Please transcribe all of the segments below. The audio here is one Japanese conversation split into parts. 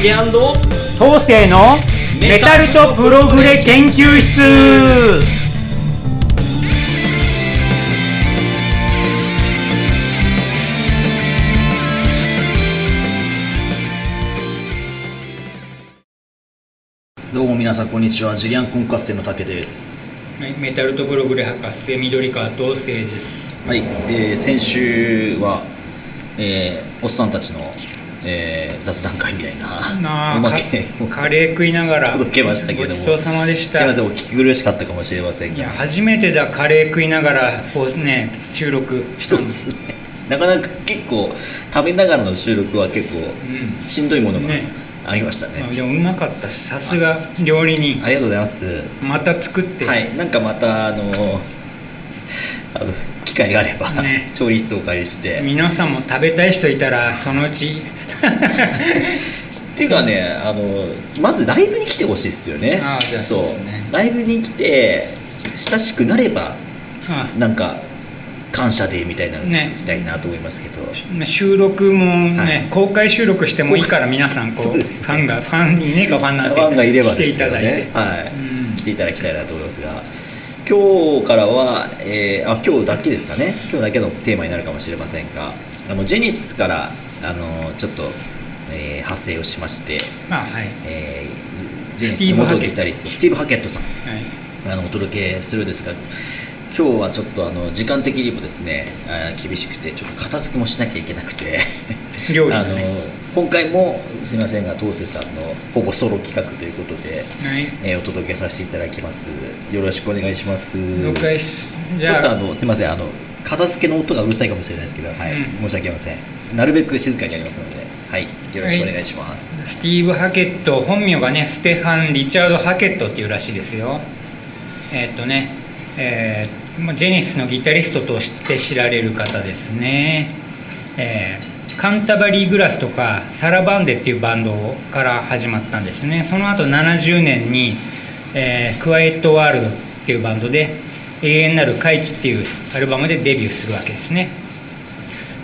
竹東勢のメタルとプログレ研究室。どうも皆さんこんにちは。ジュリアンコンカッセの竹です。はい、メタルとプログレ博士緑川東生です。はい、えー先週は、えーおっさんたちの、えー雑談会みたいなおまけをカレー食いながら届けましたけども。ごちそうさまでした。すいませんお聞き苦しかったかもしれませんが。いや初めてだカレー食いながらこうね収録したそうのですね。なかなか結構食べながらの収録は結構うん。しんどいものがね。ありましたね。まあでもうまかったしさすが料理人。ありがとうございます。また作って、はい、なんかまたあのあの機会があれば、ね。調理室をお借りして。皆さんも食べたい人いたらそのうち。っ ていうかねあのまずライブに来てほしいですよね。あーじゃあそうね。ライブに来て親しくなればあなんか感謝デーみたいなのね。作りたいなと思いますけど、収録もね、はい。公開収録してもいいから皆さんこそうね。ファンがファンにねかファンなんてファンがいればしていただいて、ね、はい。うん。来ていただきたいなと思いますが今日からは、えーあ今日だけですかね。今日だけのテーマになるかもしれませんがあのジェニスからあのちょっと、えー派生をしまして、まあはい。えージェニスティーブスの元ギタリスト。スティーブ・ハケットさん。はい。あのお届けするんですが今日はちょっとあの時間的にもですね厳しくてちょっと片付けもしなきゃいけなくて料理のね。今回もすみませんが東瀬さんのほぼソロ企画ということで、はい。えーお届けさせていただきます。よろしくお願いします。了解です。じちょっとあゃあのすみませんあの片付けの音がうるさいかもしれないですけど、はい。うん。申し訳ありません。なるべく静かにやりますのではい。よろしくお願いします、スティーブ・ハケット本名がねステファン・リチャード・ハケットっていうらしいですよ。えーっとね、えーまあジェニスのギタリストとして知られる方ですね、えーカンタバリー・グラスとかサラバンデっていうバンドから始まったんですね。その後70年に、えークワイエット・ワールドっていうバンドで永遠なる回帰っていうアルバムでデビューするわけですね。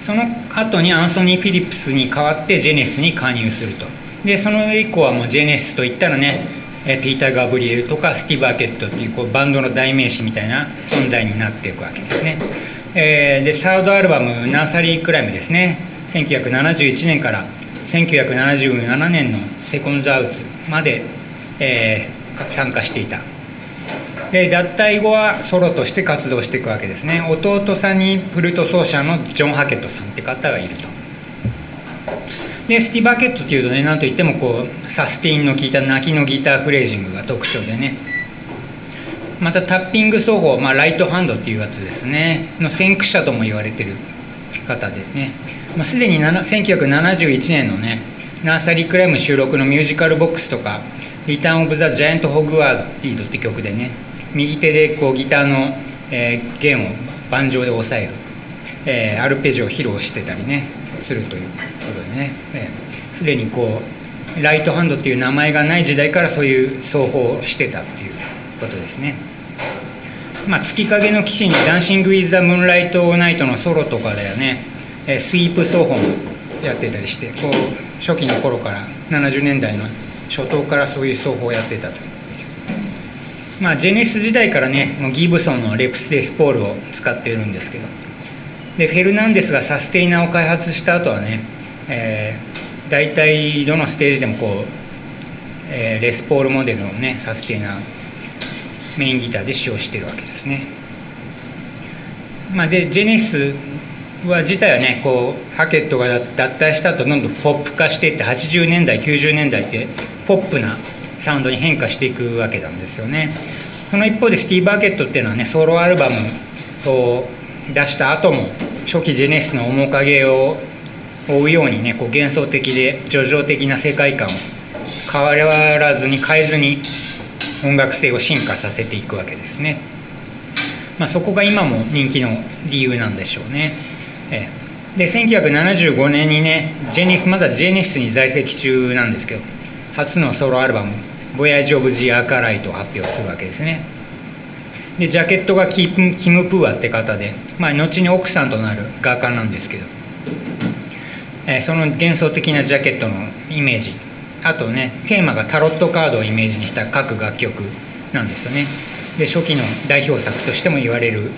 その後にアンソニー・フィリップスに代わってジェネスに加入すると。でその以降はもうジェネスといったらねピーター・ガブリエルとかスティーブ・アケットっていうこうバンドの代名詞みたいな存在になっていくわけですね、えーでサードアルバム「ナーサリー・クライム」ですね。1971年から1977年のセコンドアウツまで、えー参加していた。で脱退後はソロとして活動していくわけですね。弟さんにフルート奏者のジョン・ハケットさんって方がいると。でスティーブ・ハケットっていうとねなんといってもこうサスティンの効いた泣きのギターフレージングが特徴でね。またタッピング奏法、まあ、ライトハンドっていうやつですね。の先駆者とも言われてる方でね、まあ、すでに1971年のねナーサリークライム収録のミュージカルボックスとか「リターン・オブ・ザ・ジャイアント・ホグワーティード」って曲でね右手でこうギターの、えー弦を盤上で押さえる、えーアルペジオを披露してたりねするということでねえーすで、にこうライトハンドっていう名前がない時代からそういう奏法をしてたっていうことですね。まあ、月影の騎士に「ダンシング・ウィズ・ザ・ムーンリット・ナイト」のソロとかだよね、えスイープ奏法もやってたりしてこう初期の頃から70年代の初頭からそういう奏法をやってたと。まあ、ジェネシス時代からねもうギブソンのレプス・レスポールを使っているんですけどでフェルナンデスがサステイナーを開発した後はね、えー、大体どのステージでもこう、えーレスポールモデルのねサステイナーメインギターで使用してるわけですね。まあ、でジェネスは自体はねこうハケットが脱退した後どんどんポップ化していって80年代90年代ってポップなサウンドに変化していくわけなんですよね。その一方でスティーブ・ハケットっていうのはねソロアルバムを出した後も初期ジェネシスの面影を追うようにねこう幻想的で叙情的な世界観を変わらずに変えずに音楽性を進化させていくわけですね。まあ、そこが今も人気の理由なんでしょうね。ええ。で1975年にねジェニスまだジェニスに在籍中なんですけど初のソロアルバム「ボヤージ・オブ・ジ・アーカライト」を発表するわけですね。でジャケットがキムキム・プーアって方で、まあ、後に奥さんとなる画家なんですけど、えーその幻想的なジャケットのイメージ。あとねテーマがタロットカードをイメージにした各楽曲なんですよね。で初期の代表作としても言われる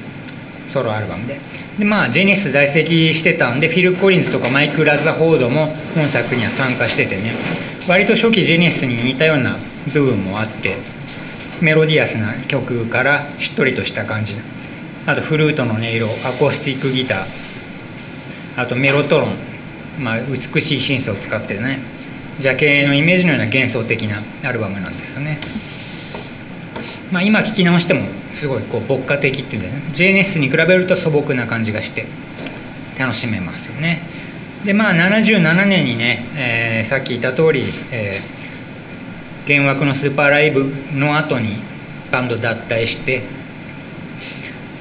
ソロアルバムで。でまあジェニス在籍してたんでフィル・コリンズとかマイク・ラザフォードも本作には参加しててね。割と初期ジェニスに似たような部分もあってメロディアスな曲からしっとりとした感じ。あとフルートの音色アコースティックギター。あとメロトロン、まあ、美しいシンセを使ってね。ジャケのイメージのような幻想的なアルバムなんですよね、まあ、今聴き直してもすごいこう牧歌的っていうんですね。JNS に比べると素朴な感じがして楽しめますよね。でまあ77年にね、えー、さっき言った通り、えー、幻惑のスーパーライブの後にバンド脱退して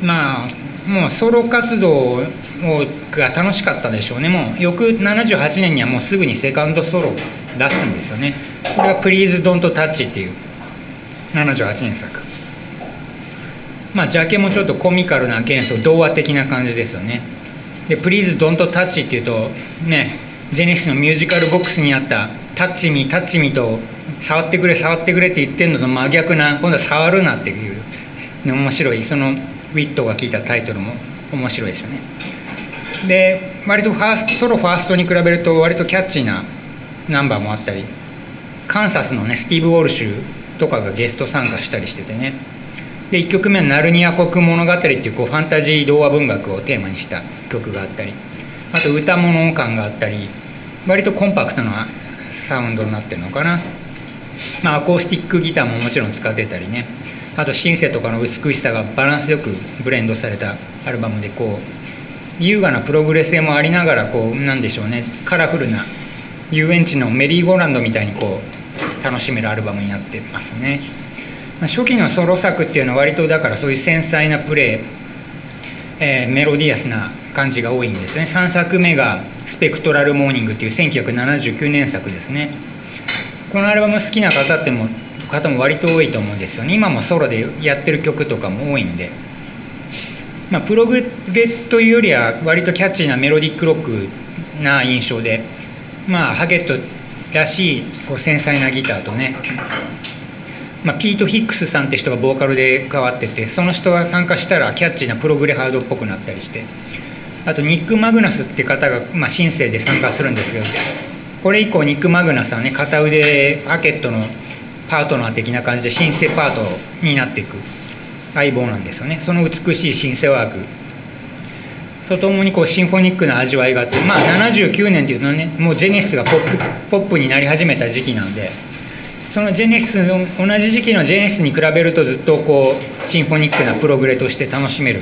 まあもうソロ活動が楽しかったでしょうね。もう翌78年にはもうすぐにセカンドソロ出すんですよね。これが「Please Don't Touch」っていう78年作。まあジャケもちょっとコミカルな幻想童話的な感じですよね。で「Please Don't Touch」っていうとねジェネシスのミュージカルボックスにあった「タッチミタッチミ」と「触ってくれ触ってくれ」って言ってるのと真逆な今度は「触るな」っていう面白いそのウィットが効いたタイトルも面白いですよね。で割とファーストソロファーストに比べると割とキャッチーなナンバーもあったりカンサスのねスティーブ・ウォルシュとかがゲスト参加したりしててね。で1曲目は「ナルニア国物語」っていうこうファンタジー童話文学をテーマにした曲があったりあと歌物感があったり割とコンパクトなサウンドになってるのかな。まあアコースティックギターももちろん使ってたりね。あとシンセとかの美しさがバランスよくブレンドされたアルバムでこう優雅なプログレス性もありながらこうなんでしょうね。カラフルな遊園地のメリーゴーランドみたいにこう楽しめるアルバムになってますね、まあ、初期のソロ作っていうのは割とだからそういう繊細なプレー、えー、メロディアスな感じが多いんですね。3作目が「スペクトラル・モーニング」っていう1979年作ですね。このアルバム好きな方っても方も割と多いと思うんですよね。今もソロでやってる曲とかも多いんで、まあ、プログレというよりは割とキャッチーなメロディックロックな印象でまあハゲットらしいこう繊細なギターとね、まあ、ピート・ヒックスさんって人がボーカルで変わっててその人が参加したらキャッチーなプログレハードっぽくなったりしてあとニック・マグナスって方が、まあ、シンセで参加するんですけどこれ以降ニック・マグナスはね片腕ハケットのパートナー的な感じでシンセパートになっていく相棒なんですよね。その美しいシンセワーク。とともにこうシンフォニックな味わいがあってまあ79年っていうのはねもうジェネシスがポップポップになり始めた時期なんでそのジェネシスの同じ時期のジェネシスに比べるとずっとこうシンフォニックなプログレとして楽しめる。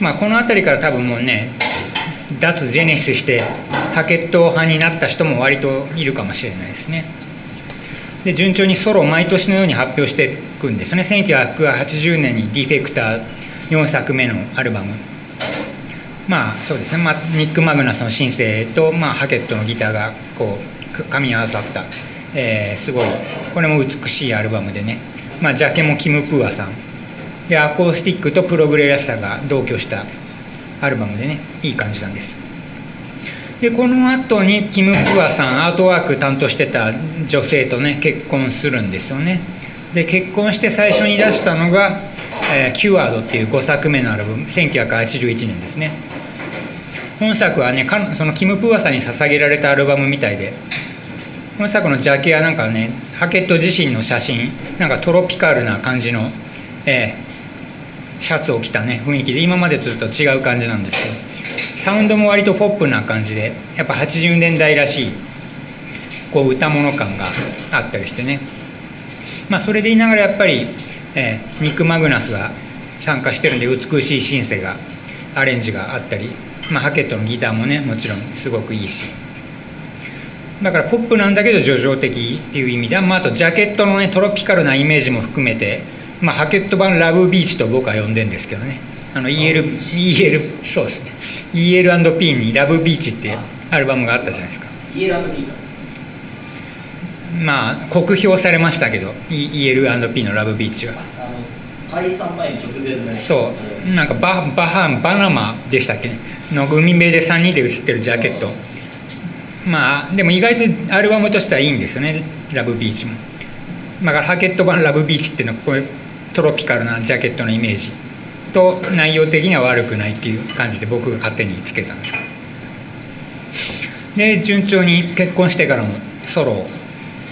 まあこの辺りから多分もうね脱ジェネシスしてハケット派になった人も割といるかもしれないですね。で順調にソロを毎年のように発表していくんですね。1980年に「ディフェクター」4作目のアルバム。まあそうですね、まあ、ニック・マグナスのシンセと、まあ、ハケットのギターがこう噛み合わさった、えー、すごいこれも美しいアルバムでね、まあ、ジャケもキム・プーアさん。でアコースティックとプログレらしさが同居したアルバムでねいい感じなんです。でこの後にキム・プアさんアートワーク担当してた女性とね結婚するんですよね。で結婚して最初に出したのが「えー、キュワード」っていう5作目のアルバム1981年ですね。本作はねそのキム・プーアさんに捧げられたアルバムみたいで。本作のジャケはなんかねハケット自身の写真なんかトロピカルな感じの、えー、シャツを着たね雰囲気で今までとちょっと違う感じなんですけど。サウンドも割とポップな感じでやっぱ80年代らしいこう歌物感があったりしてね。まあそれでいながらやっぱり、えー、ニック・マグナスが参加してるんで美しいシンセがアレンジがあったり、まあ、ハケットのギターもねもちろんすごくいいし。だからポップなんだけど叙情的っていう意味で、まあ、あとジャケットのねトロピカルなイメージも含めて、まあ、ハケット版ラブビーチと僕は呼んでんですけどね。あの EL, EL そうですね。EL&P に「ラブビーチ」ってアルバムがあったじゃないですか。EL&P まあ酷評されましたけど EL&P の「ラブビーチは」解散前に直前のそうなんかババハンバナマでしたっけ？の海辺で3人で写ってるジャケット。まあでも意外とアルバムとしてはいいんですよねラブビーチも。だからハケット版ラブビーチっていうのはこういうトロピカルなジャケットのイメージ。と内容的には悪くないっていう感じで僕が勝手につけたんです。で順調に結婚してからもソロを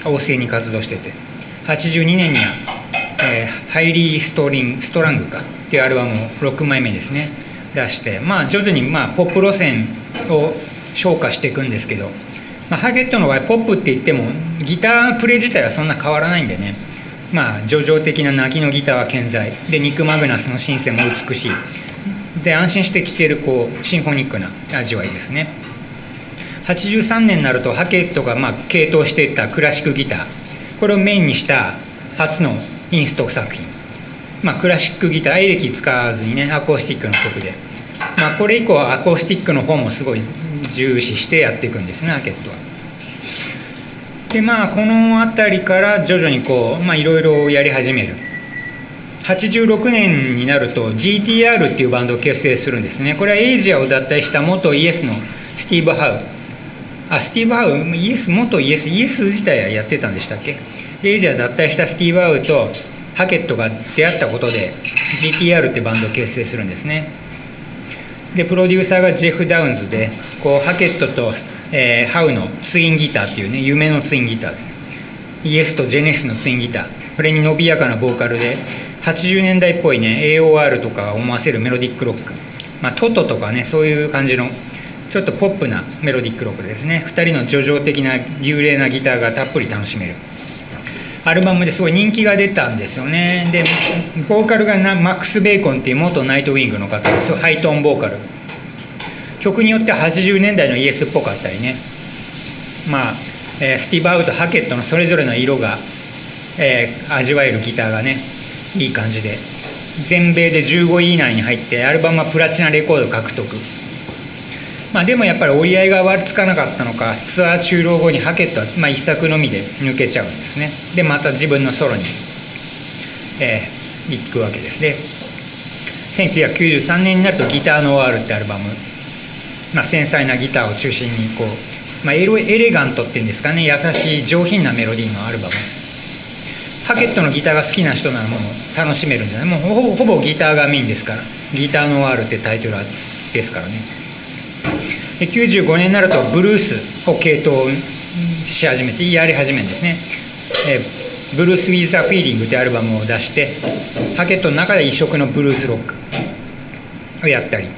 旺盛に活動してて。82年には、えーハイリーストリンストラングか。っていうアルバムを6枚目ですね。出してまあ徐々にまあポップ路線を昇華していくんですけど、まあ、ハゲットの場合ポップって言ってもギタープレイ自体はそんな変わらないんでね。まあ叙情的な泣きのギターは健在。でニック・マグナスのシンセも美しい。で安心して聴けるこうシンフォニックな味わいですね。83年になるとハケットがまあ系統していったクラシックギター。これをメインにした初のインスト作品、まあ、クラシックギターエレキ使わずにねアコースティックの曲で、まあ、これ以降はアコースティックの方もすごい重視してやっていくんですねハケットは。でまあこの辺りから徐々にこうまあいろいろやり始める。86年になると GTR っていうバンドを結成するんですね。これはエイジアを脱退した元イエスのスティーブ・ハウ。あスティーブ・ハウイエス元イエスイエス自体はやってたんでしたっけ？エイジア脱退したスティーブ・ハウとハケットが出会ったことで GTR ってバンドを結成するんですね。でプロデューサーがジェフ・ダウンズでこうハケットと、えーハウのツインギターっていうね夢のツインギターですね。イエスとジェネシスのツインギター。これに伸びやかなボーカルで80年代っぽいね AOR とか思わせるメロディックロック、まあ、トトとかねそういう感じのちょっとポップなメロディックロックですね。2人の叙情的な幽霊なギターがたっぷり楽しめる。アルバムですごい人気が出たんですよね。でボーカルがなマックス・ベーコンっていう元ナイトウィングの方です。ハイトーンボーカル。曲によっては80年代のイエスっぽかったりね。まあ、えスティーブ・アウトハケットのそれぞれの色が、えー味わえるギターがねいい感じで。全米で15位以内に入ってアルバムはプラチナレコード獲得。まあでもやっぱり折り合いが悪つかなかったのかツアー終了後にハケットは、まあ、一作のみで抜けちゃうんですね。でまた自分のソロに、えー行くわけです。ね1993年になると「ギターノワール」ってアルバム、まあ、繊細なギターを中心にこう、まあ、エレガントっていうんですかね優しい上品なメロディーのアルバム。ハケットのギターが好きな人ならもう楽しめるんじゃない？もうほぼギターがメインですから「ギターノワール」ってタイトルですからね。95年になるとブルースを系統し始めてやり始めるんですね、えーブルース・ウィズザ・フィーリングというアルバムを出してハケットの中で異色のブルースロックをやったり、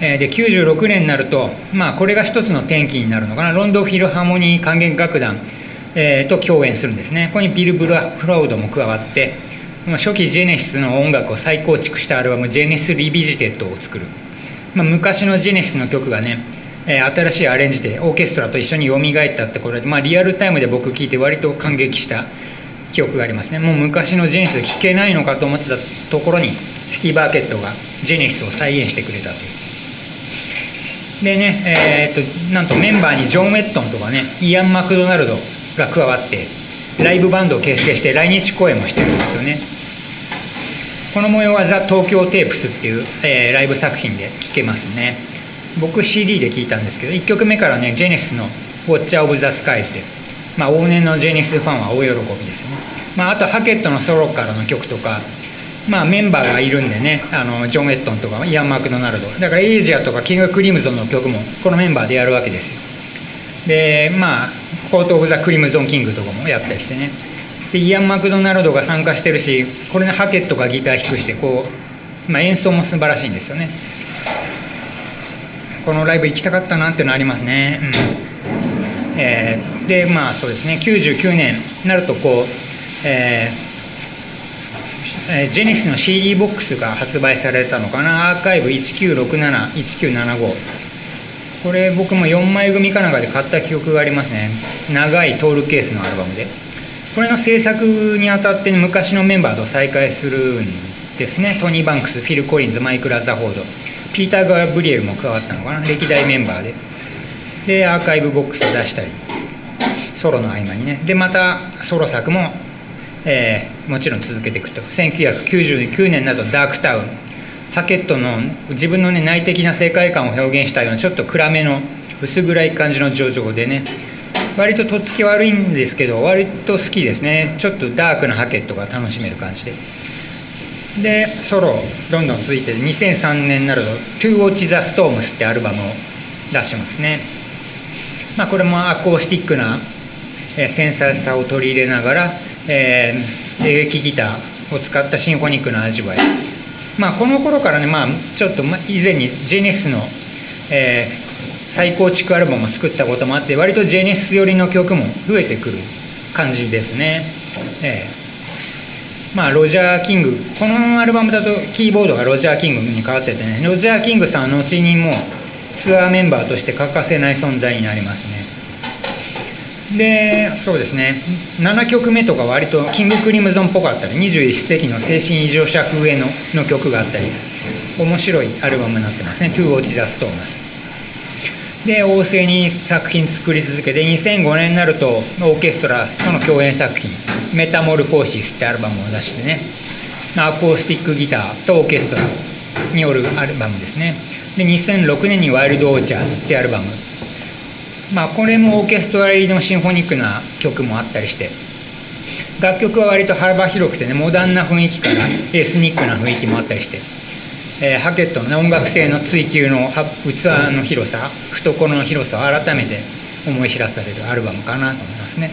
えーで96年になると、まあ、これが一つの転機になるのかな。ロンドンフィルハーモニー管弦楽団、えーと共演するんですね。ここにビル・ブラッフォードも加わって初期ジェネシスの音楽を再構築したアルバム「ジェネシス・リビジテッド」を作る。まあ、昔のジェネシスの曲がね、えー新しいアレンジでオーケストラと一緒に蘇ったってこれで、まあ、リアルタイムで僕聞いて割と感激した記憶がありますね。もう昔のジェネシス聴けないのかと思ってたところにスティーブ・ハケットがジェネシスを再現してくれたという。でねえーっとなんとメンバーにジョン・ウェットンとかねイアン・マクドナルドが加わってライブバンドを結成して来日公演もしてるんですよね。この模様は「ザ・東京テープス」っていう、えーライブ作品で聴けますね。僕 CD で聴いたんですけど1曲目からねジェネスの「ウォッチャー・オブ・ザ・スカイズで」まあ往年のジェネスファンは大喜びですね、まあ、あとハケットのソロからの曲とかまあメンバーがいるんでねあのジョン・ウェットンとかイアン・マクドナルド。だからエイジアとかキング・クリムゾンの曲もこのメンバーでやるわけですよ。でまあコート・オブ・ザ・クリムゾン・キングとかもやったりしてね。でイアン・マクドナルドが参加してるしこれねハケットがギター弾くしてこう、まあ、演奏も素晴らしいんですよね。このライブ行きたかったなっていうのありますね、うん。えーでまあそうですね。99年になるとこう、ええージェネシスの CD ボックスが発売されたのかな。アーカイブ19671975これ僕も4枚組かなんかで買った記憶がありますね。長いトールケースのアルバムで。これの制作にあたって昔のメンバーと再会するんですね。トニー・バンクスフィル・コリンズマイク・ラザフォードピーター・ガブリエルも加わったのかな歴代メンバーで。でアーカイブボックスを出したりソロの合間にね。でまたソロ作も、えーもちろん続けていくと。1999年などダークタウンハケットの自分の、ね、内的な世界観を表現したようなちょっと暗めの薄暗い感じの叙情でね。割ととっつき悪いんですけど割と好きですね。ちょっとダークなハケットが楽しめる感じで。でソロどんどん続いて2003年になると「To Watch the Storms」ってアルバムを出しますね。まあこれもアコースティックなえ繊細さを取り入れながら、えー、エレキギターを使ったシンフォニックな味わい。まあこの頃からねまあちょっと以前にジェネスの、えー再構築アルバムを作ったこともあって割とジェネシス寄りの曲も増えてくる感じですね、えー、まあロジャー・キング。このアルバムだとキーボードがロジャー・キングに変わっててね。ロジャー・キングさんは後にもツアーメンバーとして欠かせない存在になりますね。でそうですね。7曲目とか割とキング・クリムゾンっぽかったり21世紀の精神異常者風のの曲があったり面白いアルバムになってますね「To Watch the Storms」で旺盛に作品作り続けて2005年になるとオーケストラとの共演作品「メタモルフォーシス」ってアルバムを出してねアコースティックギターとオーケストラによるアルバムですね。で2006年に「ワイルド・オーチャーズ」ってアルバム。まあこれもオーケストラ入りのシンフォニックな曲もあったりして楽曲は割と幅広くてねモダンな雰囲気からエスニックな雰囲気もあったりしてえー、ハケットの、音楽性の追求の器の広さ懐の広さを改めて思い知らされるアルバムかなと思いますね。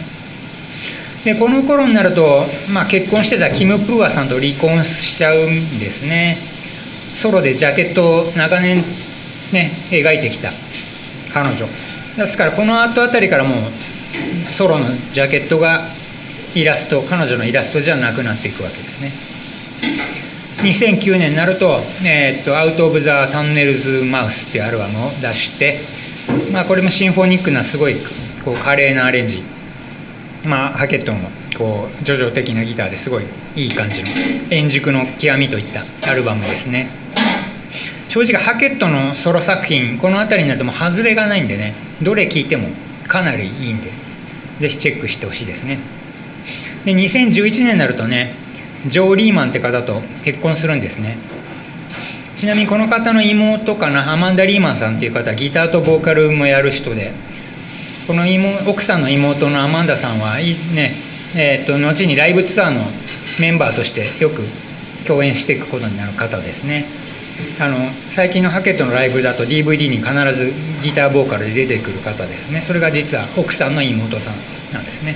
でこの頃になると、まあ、結婚してたキム・プーアさんと離婚しちゃうんですね。ソロでジャケットを長年ね描いてきた彼女。ですからこの後あたりからもうソロのジャケットがイラスト彼女のイラストじゃなくなっていくわけですね。2009年になると「えー、っとアウト・オブ・ザ・タンネルズ・マウス」っていうアルバムを出して、まあ、これもシンフォニックなすごいこう華麗なアレンジ、まあ、ハケットのこう叙情的なギターですごいいい感じの円熟の極みといったアルバムですね。正直ハケットのソロ作品この辺りになるともう外れがないんでね。どれ聴いてもかなりいいんでぜひチェックしてほしいですね。で2011年になるとねジョー・リーマンって方と結婚するんですね。ちなみにこの方の妹かなアマンダ・リーマンさんっていう方ギターとボーカルもやる人でこの妹奥さんの妹のアマンダさんはねえー、と後にライブツアーのメンバーとしてよく共演していくことになる方ですね。あの最近のハケットのライブだと DVD に必ずギターボーカルで出てくる方ですね。それが実は奥さんの妹さんなんですね。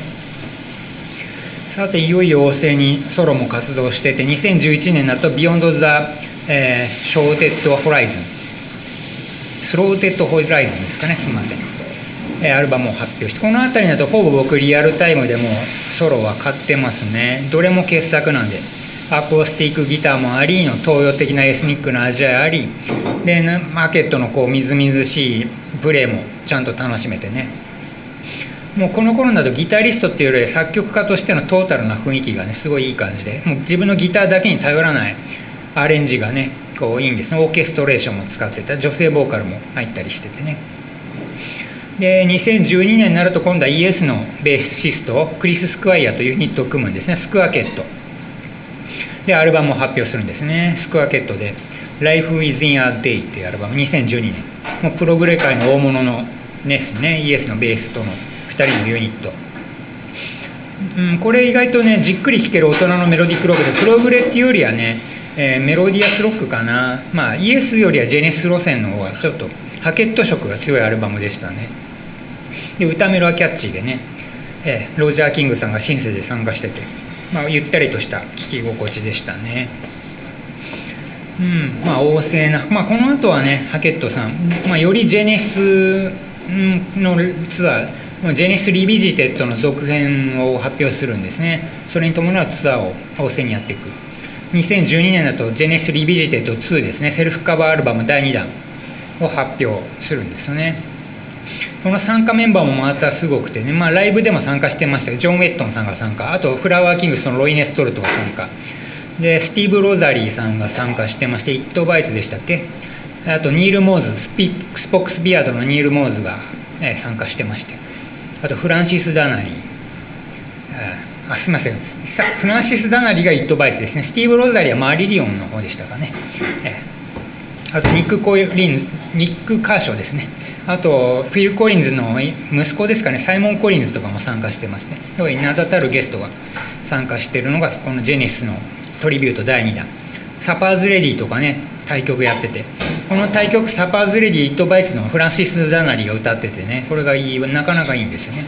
さていよいよ旺盛にソロも活動してて2011年になると「ビヨンド・ザ・えー、ショーテッド・ホライズン」スローテッド・ホライズンですかねすみません、えー、アルバムを発表してこの辺りだとほぼ僕リアルタイムでもソロは買ってますね。どれも傑作なんでアコースティックギターもありの東洋的なエスニックな味わいありでマーケットのこうみずみずしいプレーもちゃんと楽しめてね。もうこの頃だとギタリストっていうより作曲家としてのトータルな雰囲気がねすごいいい感じで。もう自分のギターだけに頼らないアレンジがねこういいんですね。オーケストレーションも使ってた女性ボーカルも入ったりしててね。で2012年になると今度はイエスのベーシストクリス・スクワイアというユニットを組むんですね。スクワケット。でアルバムを発表するんですね。スクワケットで「Life Within a Day」っていうアルバム。2012年もうプログレ界の大物のですね。イエスのベースとの2人のユニット、うん、これ意外とねじっくり弾ける大人のメロディックロックでプログレっていうよりはね、えー、メロディアスロックかな。まあイエスよりはジェネス路線の方がちょっとハケット色が強いアルバムでしたね。で歌メロはキャッチーでね、えー、ロジャー・キングさんがシンセで参加してて、まあ、ゆったりとした聴き心地でしたね。うんまあ旺盛な、まあ、この後はねハケットさん、まあ、よりジェネシスのツアージェネシス・リビジテッドの続編を発表するんですね。それに伴うツアーを旺盛にやっていく。2012年だとジェネシス・リビジテッド2ですね。セルフカバーアルバム第2弾を発表するんですよね。この参加メンバーもまたすごくてね、まあ、ライブでも参加してましたけどジョン・ウェットンさんが参加。あとフラワーキングスのロイネ・ストルトが参加。でスティーブ・ロザリーさんが参加してましてイット・バイツでしたっけ？あとニール・モーズスピスポックス・ビアードのニール・モーズが、え参加してまして。あとフランシス・ダナリ。ーあすみません。フランシス・ダナリがイット・バイツですね。スティーブ・ロザリはマリリオンの方でしたかね、あとニック・コリンズニック・カーショーですね。あとフィル・コリンズの息子ですかね。サイモン・コリンズとかも参加してますね。要は名だたるゲストが参加してるのがこのジェネシスのトリビュート第2弾。サパーズ・レディとかね大曲やってて。この大曲サパーズ・レディ・イット・バイツのフランシス・ダナリが歌っててねこれがいいなかなかいいんですよね。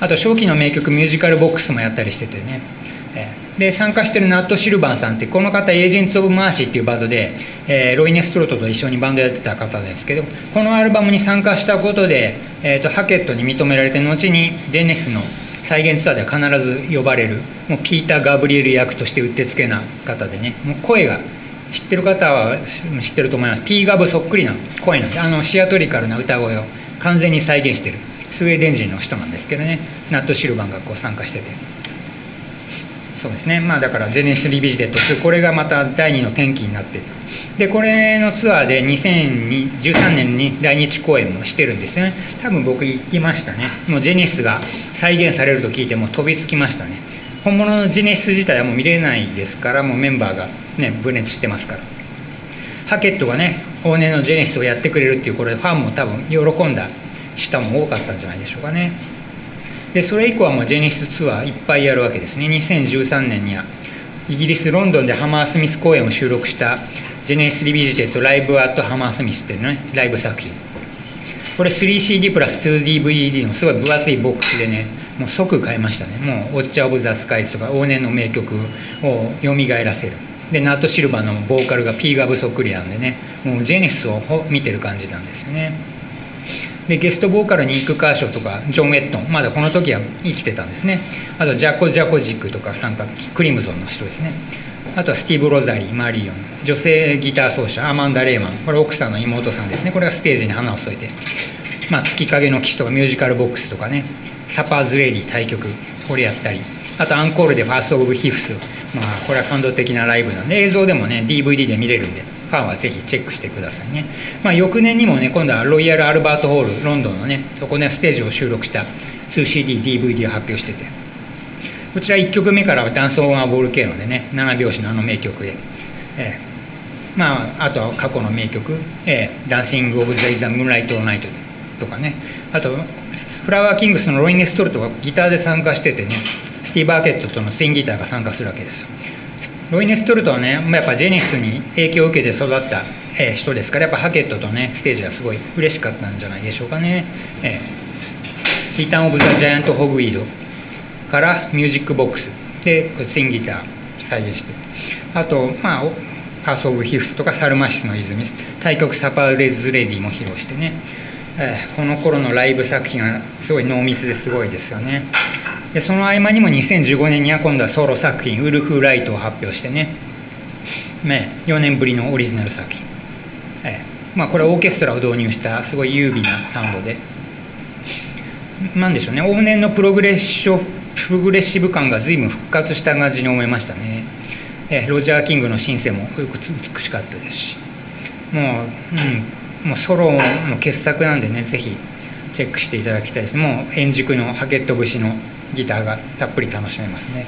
あと初期の名曲ミュージカルボックスもやったりしててね。えで参加してるナット・シルバンさんってこの方エージェンツ・オブ・マーシーっていうバンドで、えーロイネ・ストロートと一緒にバンドやってた方ですけどこのアルバムに参加したことで、えーとハケットに認められて後にジェネスの再現ツアーでは必ず呼ばれるもうピーター・ガブリエル役としてうってつけな方でねもう声が知ってる方は知ってると思います。ピーガブそっくりな声なんであのシアトリカルな歌声を完全に再現してる。スウェーデン人の人なんですけどね。ナッド・シルヴァンがこう参加してて。そうですね。まあだからジェネシス・リビジテッド2これがまた第2の転機になってでこれのツアーで2013年に来日公演もしてるんですよね。多分僕行きましたね。もうジェネシスが再現されると聞いてもう飛びつきましたね。本物のジェネシス自体はもう見れないですからもうメンバーがね分裂してますから。ハケットがね往年のジェネシスをやってくれるっていうこれファンも多分喜んだ人も多かったんじゃないでしょうかね。でそれ以降はもうジェネシスツアーいっぱいやるわけですね。2013年にはイギリス・ロンドンでハマースミス公演を収録したジェネシス・リビジテッド・ライブ・アット・ハマースミスっていうねライブ作品。これ 3CD プラス 2DVD のすごい分厚いボックスでねもう即買いましたね。もう「ウォッチャー・オブ・ザ・スカイズ」とか往年の名曲を蘇らせる。でナット・シルバーのボーカルが P ガブそっくりなんでねもうジェネシスを見てる感じなんですよね。でゲストボーカルにニック・カーショーとかジョン・ウェットンまだこの時は生きてたんですね。あとジャコ・ジャコジックとか参加クリムゾンの人ですね。あとはスティーブ・ロザリーマリリオン女性ギター奏者アマンダ・レーマン。これ奥さんの妹さんですね。これがステージに花を添えて。まあ、月影の騎士とかミュージカルボックスとかね。サパーズ・レディ大曲これやったりあとアンコールでファース・オブ・フィフスまあこれは感動的なライブなんで映像でもね DVD で見れるんでファンはぜひチェックしてくださいね、まあ、翌年にもね今度はロイヤル・アルバート・ホールロンドンのねそこでステージを収録した 2CD DVD を発表してて。こちら1曲目からはダンス・オン・ア・ボール・ケーノでね7拍子のあの名曲で、えーまあ、あとは過去の名曲「えー、ダンシング・オブ・ザ・イザ・ムーンライト・ナイト」とかね。あとフラワーキングスのロイネ・ストルトがギターで参加しててねスティーブ・アーケットとのツインギターが参加するわけです。ロイネ・ストルトはねやっぱジェニスに影響を受けて育った、えー人ですからやっぱハケットとねステージがすごい嬉しかったんじゃないでしょうかね、えー、リターン・オブ・ザ・ジャイアント・ホグウィードからミュージックボックス。でツインギター再現して。あとまあパース・オブ・ヒフスとかサルマシスの泉。対局サパーレズ・レディも披露してね、えーこの頃のライブ作品がすごい濃密ですごいですよね。でその合間にも2015年には今度はソロ作品「ウルフ・ライト」を発表してね。ね4年ぶりのオリジナル作品、えーまあ、これはオーケストラを導入したすごい優美なサウンドで。なんでしょうね。往年のプログレッショプログレッシブ感が随分復活した感じに思いましたね、えーロジャー・キングのシンセもよく美しかったですし。もう,、うん、もうソロの傑作なんでねぜひチェックしていただきたいです。もう円熟のハケット節のギターがたっぷり楽しめますね。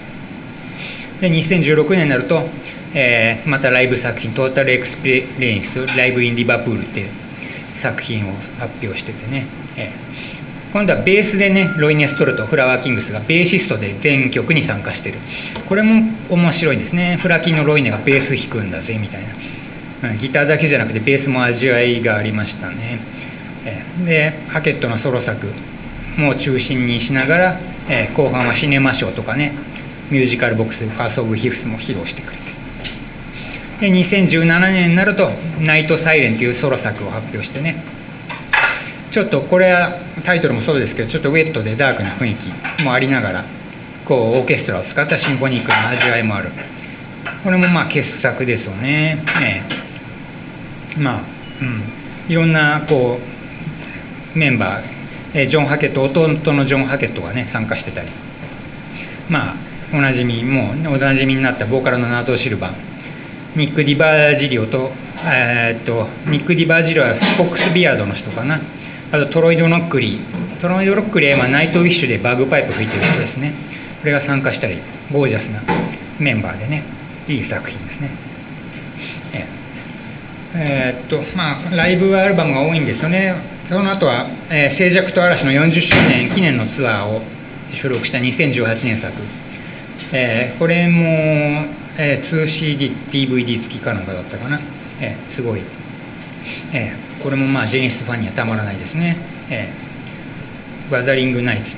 で2016年になると、えーまたライブ作品「 Total Experience Live in Liverpool」っていう作品を発表しててね、えー今度はベースでねロイネ・ストルとフラワーキングスがベーシストで全曲に参加してる。これも面白いですね。フラキンのロイネがベース弾くんだぜみたいな。ギターだけじゃなくてベースも味わいがありましたね。でハケットのソロ作も中心にしながら、え後半はシネマショーとかねミュージカルボックスファースト・オブ・ヒフスも披露してくれて。で2017年になると「ナイト・サイレン」というソロ作を発表してね。ちょっとこれはタイトルもそうですけどちょっとウェットでダークな雰囲気もありながらこうオーケストラを使ったシンフォニックな味わいもある。これもまあ傑作ですよね。ねまあうん。いろんなこうメンバー。えジョン・ハケット弟のジョン・ハケットがね参加してたり。まあおなじみもうおなじみになったボーカルのナッド・シルヴァン。ニック・ディバージリオと,、えーっとニック・ディバージリオはスポックス・ビアードの人かな。あとトロイ・ドノックリー。トロイ・ドノックリーはナイト・ウィッシュでバグパイプ吹いてる人ですね。これが参加したりゴージャスなメンバーでねいい作品ですね。えーっとまあライブアルバムが多いんですよね。その後は、えー静寂と嵐の40周年記念のツアーを収録した2018年作、えーこれも、えー 2CD、DVD 付きかなんかだったかな、えーすごい、えーこれもまあジェニスファンにはたまらないですね、えー、ワザリングナイツ、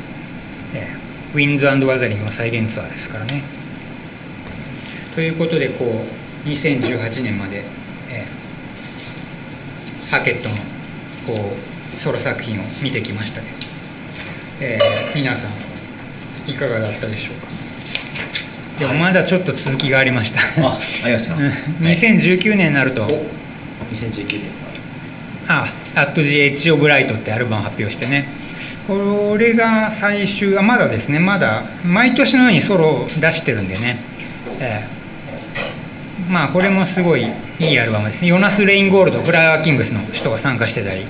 えーウィンズワザリングの再現ツアーですからね。ということでこう2018年まで、ハケットのこうソロ作品を見てきましたけど、えー皆さんいかがだったでしょうか？でもまだちょっと続きがありました。あありましたか、う んはい2019年になると。お2019年あ「At the Edge of Light」ってアルバムを発表してね。これが最終あまだですね。まだ毎年のようにソロを出してるんでね、えーまあこれもすごいいいアルバムです。ねヨナス・レインゴールドフラワーキングスの人が参加してたり。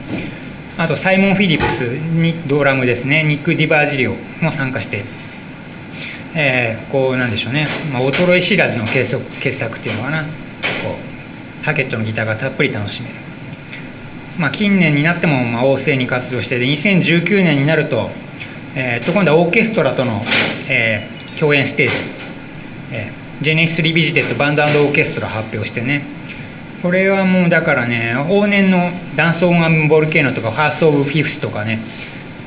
あとサイモン・フィリップスにドラムですね。ニック・ディバージリオも参加して。えーこうなんでしょうね、まあ、衰え知らずの傑作傑作っていうのかな。こうハケットのギターがたっぷり楽しめる、まあ、近年になってもまあ旺盛に活動してで2019年になると,、えーと今度はオーケストラとの、えー共演ステージ、えー Genesis Revisited Band Orchestra 発表してね。これはもうだからね往年の Dance on a Volcano とか Firth of Fifth とかね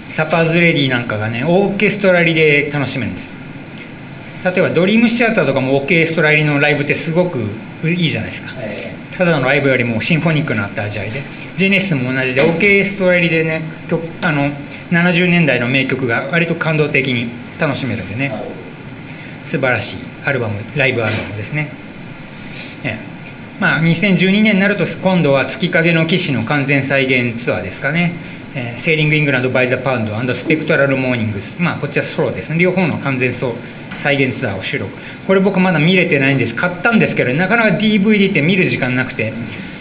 Supper's Ready なんかがねオーケストラ入りで楽しめるんです。例えばドリームシアターとかもオーケストラ入りのライブってすごくいいじゃないですか。ただのライブよりもシンフォニックなった味わいでジェネシスも同じでオーケストラ入りでね曲あの70年代の名曲が割と感動的に楽しめるんでね。素晴らしいアルバムライブアルバムですね、ええまあ、2012年になると今度は月影の騎士の完全再現ツアーですかね、えー Selling England by the Pound Spectral Mornings、まあ、こっちはソロですね。両方の完全ソロ再現ツアーを収録。これ僕まだ見れてないんです。買ったんですけどなかなか DVD って見る時間なくて。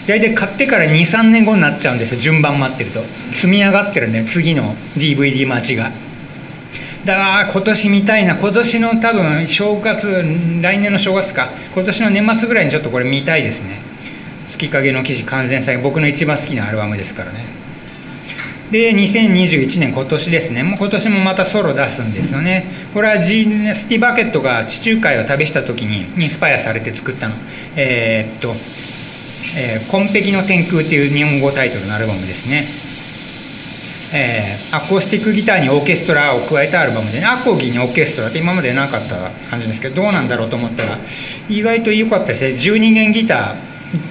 大体買ってから23年後になっちゃうんです。順番待ってると。積み上がってるんで次の DVD 待ちが。だ今年見たいな。今年の多分正月来年の正月か。今年の年末ぐらいにちょっとこれ見たいですね。月影の記事完全再現。僕の一番好きなアルバムですからね。で2021年今年ですね。もう今年もまたソロ出すんですよね。これはジスティ・バケットが地中海を旅した時にインスパイアされて作ったの。えーっと、えー「紺碧の天空」っていう日本語タイトルのアルバムですね。えーアコースティックギターにオーケストラを加えたアルバムで、ね、アコギにオーケストラって今までなかった感じですけどどうなんだろうと思ったら意外と良かったですね。12弦ギタ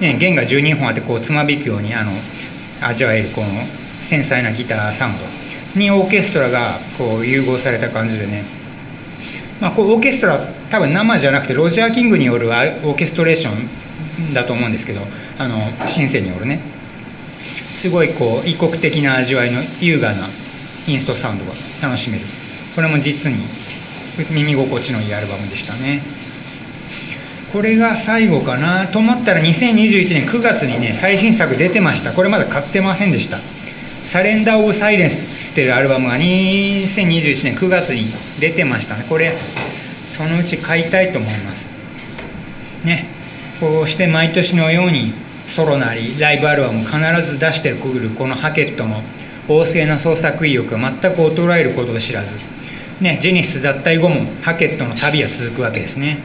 ー、ね、弦が12本あってこうつまびくようにあの味わえるこの繊細なギターサウンドにオーケストラがこう融合された感じでね、まあ、こうオーケストラ多分生じゃなくてロジャー・キングによるオーケストレーションだと思うんですけどあのシンセによるね。すごいこう異国的な味わいの優雅なインストサウンドが楽しめる。これも実に耳心地のいいアルバムでしたね。これが最後かな。と思ったら2021年9月にね最新作出てました。これまだ買ってませんでした「サレンダー・オブ・サイレンス」っていうアルバムが2021年9月に出てましたね。これそのうち買いたいと思います。ね。こうして毎年のようにソロなりライブアルバムを必ず出してくるこのハケットの旺盛な創作意欲が全く衰えることを知らず、ね、ジェニス脱退後もハケットの旅は続くわけですね。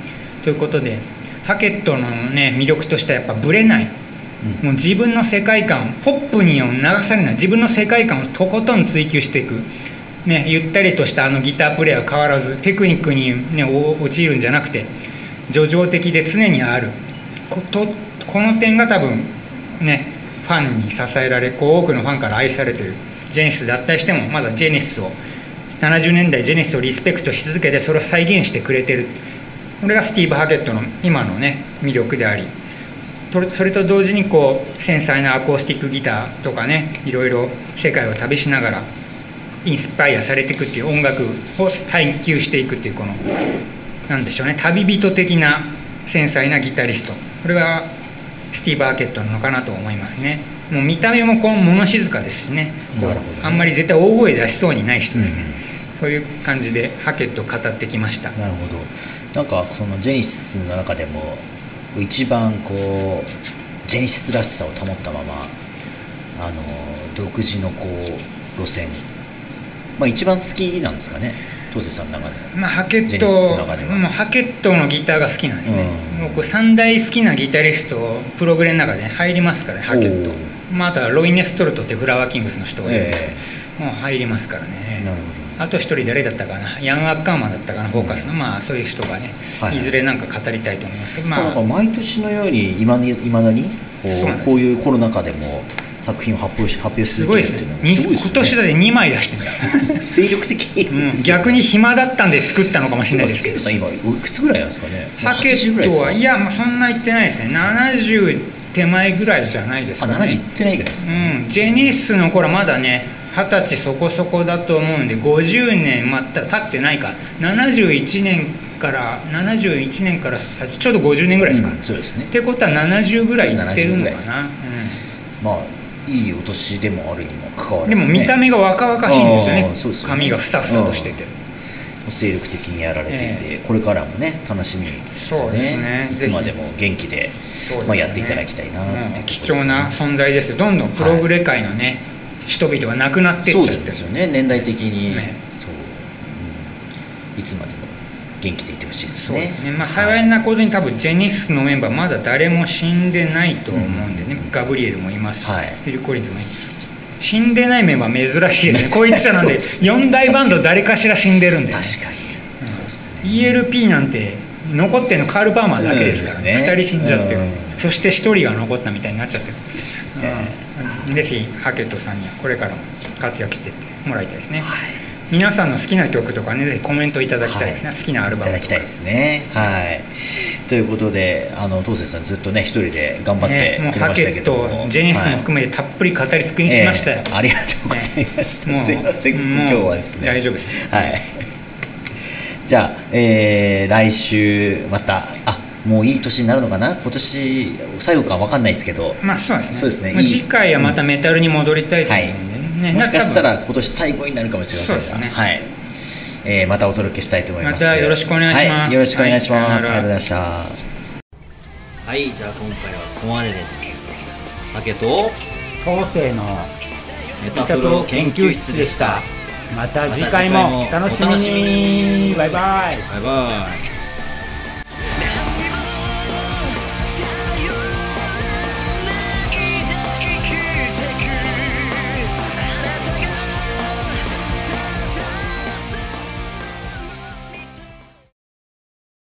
ということでハケットの、ね、魅力としてはやっぱブレない。もう自分の世界観ポップに流されない。自分の世界観をとことん追求していく、ね、ゆったりとしたあのギタープレイは変わらずテクニックに、ね、お陥るんじゃなくて叙情的で常にある。ことこの点が多分ねファンに支えられこう多くのファンから愛されてる。ジェネシス脱退してもまだジェネシスを70年代ジェネシスをリスペクトし続けてそれを再現してくれてる。これがスティーブ・ハケットの今のね魅力であり。それと同時にこう繊細なアコースティックギターとかねいろいろ世界を旅しながらインスパイアされていくっていう音楽を探求していくっていうこのなんでしょうね旅人的な繊細なギタリスト。これがスティーブ・ハケットなのかなと思いますね。もう見た目もこう物静かですしね。あんまり絶対大声出しそうにない人ですね、そういう感じでハケットを語ってきました。なるほど。なんかそのジェニシスの中でも一番こうジェニシスらしさを保ったままあの独自のこう路線。まあ一番好きなんですかねさんの中で。まあ、ハケットもうハケットのギターが好きなんですね、うん。もうこう3大好きなギタリストプログレの中で入りますからねハケット。お、まあ、あとはロイ・ネストルトってフラワーキングスの人がいるんですけど、えもう入りますからなるねほあと一人誰だったかな？ヤン・アッカーマンだったかなフォーカスの、まあそういう人がね、はいい、ずれなんか語りたいと思いますけど、まあ。か毎年のようにいまだにこうこういうコロナ禍でも作品を発表し発表しすごいですね。今年だって2枚出してるんです。よ精力的うん、逆に暇だったんで作ったのかもしれないです。けどさん今おいくつぐらいなんですかね？ハケ80ぐらいですかットはいやもうそんな言ってないですね。70手前ぐらいじゃないですあか70いっねてないぐらいですか、うん、ジェニスの頃まだね二十歳そこそこだと思うんで50年また経ってないか。71年から71年から先ちょうど50年ぐらいですか、うんそうですね。ってことは70ぐらいいってるの70ぐらいです。かな、まあいいお年でもあるにもかかわうん、らず、ね、でも見た目が若々しいんですよね。ね。髪がふさふさとしてて、精力的にやられていて、これからもね楽しみですよそうですね。いつまでも元気でまあ、やっていただきたいなって貴重な存在ですよ。どんどんプログレ界のね、人々が亡くなってそうっちゃってですよね。年代的に、ね。そう、うん。いつまでも元気でいてほしいですね。ですね、まあ、幸いなことに多分ジェニスのメンバーまだ誰も死んでないと思うんでね、ガブリエルもいますし、はい。フィル・コリンズもい死んでないメンバー珍しいですね。こう言っちゃなんで4大バンド誰かしら死んでるんで、ね、確かに、そうですね。ELP なんて残ってるのカール・パーマーだけですからね,、うん。ですね2人死んじゃって。る、うん。そして1人が残ったみたいになっちゃってる、ね。うん、ぜひハケットさんにはこれからも活躍していってもらいたいですね、はい皆さんの好きな曲とかねぜひコメントいただきたいですね、はい。好きなアルいバムとか。ただきたいですね。はい。ということであの東瀬さんずっとね一人で頑張ってね、もうくれましたハケッけども、トジェニスも含めてたっぷり語り尽くしましたよ、ええ。ありがとうございました、もうすいません。今日はですね。大丈夫です。はい。じゃあ、えー来週またあもういい年になるのかな？今年最後かわかんないですけど、まあそうですね。そうですね。いい。まあ次回はまたメタルに戻りたいと思うんで。ね、ねもしかしたなら今年最後になるかもしれませんが。ね。はい。えーまたお届けしたいと思います。またよろしくお願いします。はい、よろしくお願いします、はい。ありがとうございました。はいじゃあ今回はここまでです。ハケと当世のメタプロ研究室でした。また次回もお楽しみに。バイバイ。バイバイ